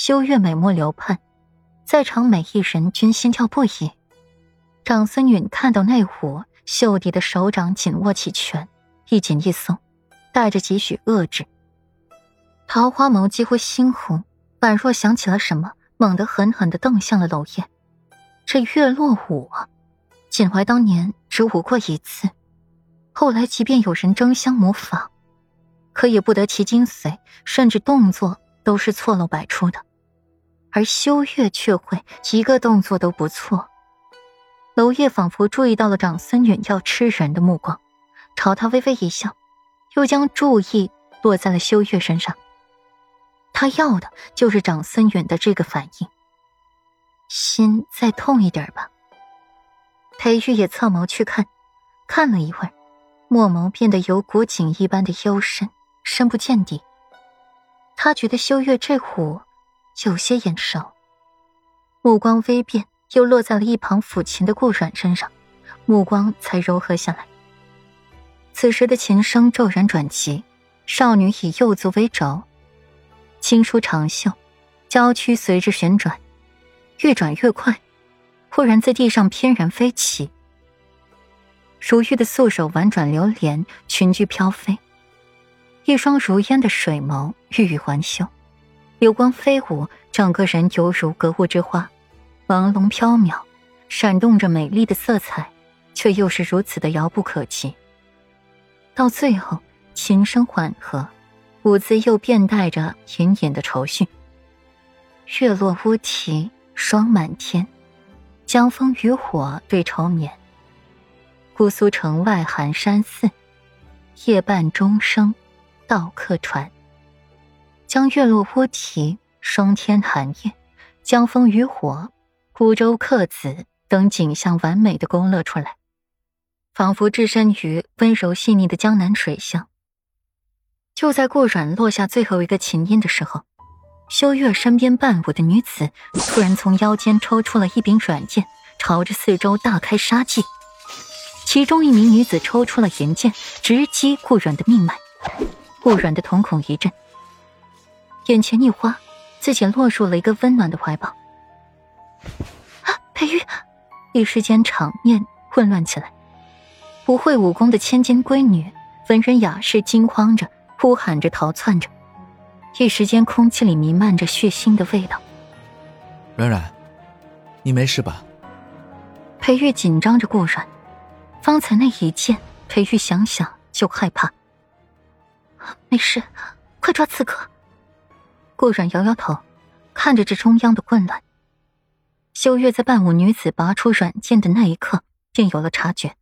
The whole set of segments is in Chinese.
修月美目流盼，在场每一人均心跳不已。长孙允看到那虎秀弟的手掌紧握起拳，一紧一松，带着几许遏制。桃花眸几乎猩红，宛若想起了什么，猛地狠狠的瞪向了娄烨。这月落舞，锦怀当年只舞过一次，后来即便有人争相模仿，可也不得其精髓，甚至动作都是错漏百出的。而修月却会一个动作都不错。娄烨仿佛注意到了长孙远要吃人的目光，朝他微微一笑，又将注意落在了修月身上。他要的就是长孙远的这个反应。心再痛一点吧。裴玉也侧眸去看，看了一会儿，墨眸变得有古井一般的幽深，深不见底。他觉得修月这虎有些眼熟，目光微变。又落在了一旁抚琴的顾阮身上，目光才柔和下来。此时的琴声骤然转急，少女以右足为轴，轻舒长袖，娇躯随之旋转，越转越快，忽然在地上翩然飞起。如玉的素手婉转流连，裙裾飘飞，一双如烟的水眸欲语还休，流光飞舞，整个人犹如格物之花。朦胧缥缈，闪动着美丽的色彩，却又是如此的遥不可及。到最后，琴声缓和，舞姿又便带着隐隐的愁绪。月落乌啼霜满天，江枫渔火对愁眠。姑苏城外寒山寺，夜半钟声到客船。将月落乌啼霜天寒夜，江枫渔火。孤舟客子等景象完美的勾勒出来，仿佛置身于温柔细腻的江南水乡。就在顾阮落下最后一个琴音的时候，修月身边伴舞的女子突然从腰间抽出了一柄软剑，朝着四周大开杀戒。其中一名女子抽出了银剑，直击顾阮的命脉。顾阮的瞳孔一震，眼前一花，自己落入了一个温暖的怀抱。啊裴玉，一时间场面混乱起来。不会武功的千金闺女，文人雅士惊慌着，呼喊着逃窜着。一时间，空气里弥漫着血腥的味道。软软，你没事吧？裴玉紧张着顾软，方才那一剑，裴玉想想就害怕。没事，快抓刺客。顾软摇摇头，看着这中央的混乱。修月在伴舞女子拔出软剑的那一刻，便有了察觉，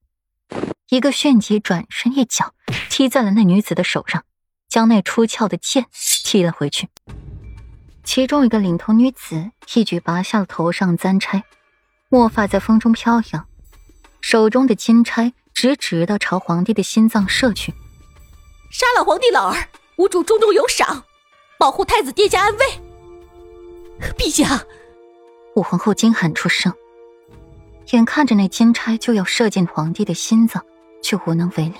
一个旋即转身，一脚踢在了那女子的手上，将那出鞘的剑踢了回去。其中一个领头女子一举拔下了头上簪钗，墨发在风中飘扬，手中的金钗直直的朝皇帝的心脏射去。杀了皇帝老儿，无主重重有赏，保护太子殿下安危。陛下。武皇后惊喊出声，眼看着那金钗就要射进皇帝的心脏，却无能为力。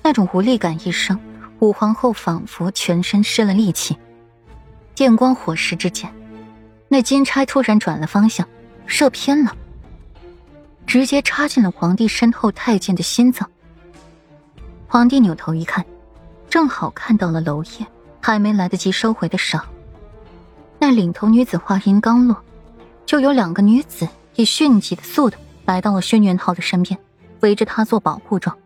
那种无力感一生，武皇后仿佛全身失了力气。电光火石之间，那金钗突然转了方向，射偏了，直接插进了皇帝身后太监的心脏。皇帝扭头一看，正好看到了娄烨还没来得及收回的手。那领头女子话音刚落。就有两个女子以迅疾的速度来到了轩辕浩的身边，围着他做保护状。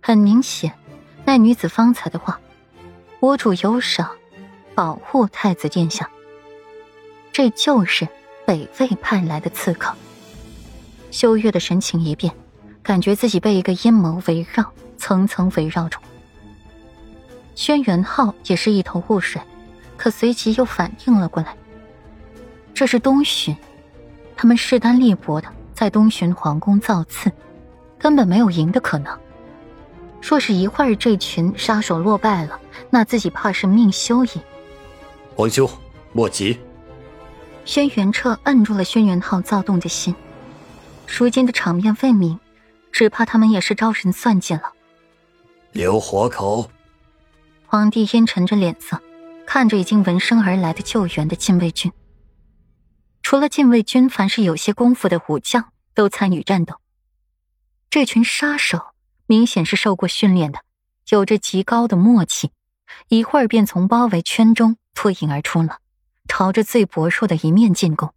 很明显，那女子方才的话：“我主有赏，保护太子殿下。”这就是北魏派来的刺客。修月的神情一变，感觉自己被一个阴谋围绕，层层围绕着。轩辕昊也是一头雾水，可随即又反应了过来。这是东巡，他们势单力薄的在东巡皇宫造次，根本没有赢的可能。若是一会儿这群杀手落败了，那自己怕是命休矣。皇兄，莫急。轩辕彻摁住了轩辕昊躁动的心，如今的场面未明，只怕他们也是招人算计了。留活口。皇帝阴沉着脸色。看着已经闻声而来的救援的禁卫军。除了禁卫军，凡是有些功夫的武将都参与战斗。这群杀手明显是受过训练的，有着极高的默契，一会儿便从包围圈中脱颖而出了，朝着最薄弱的一面进攻。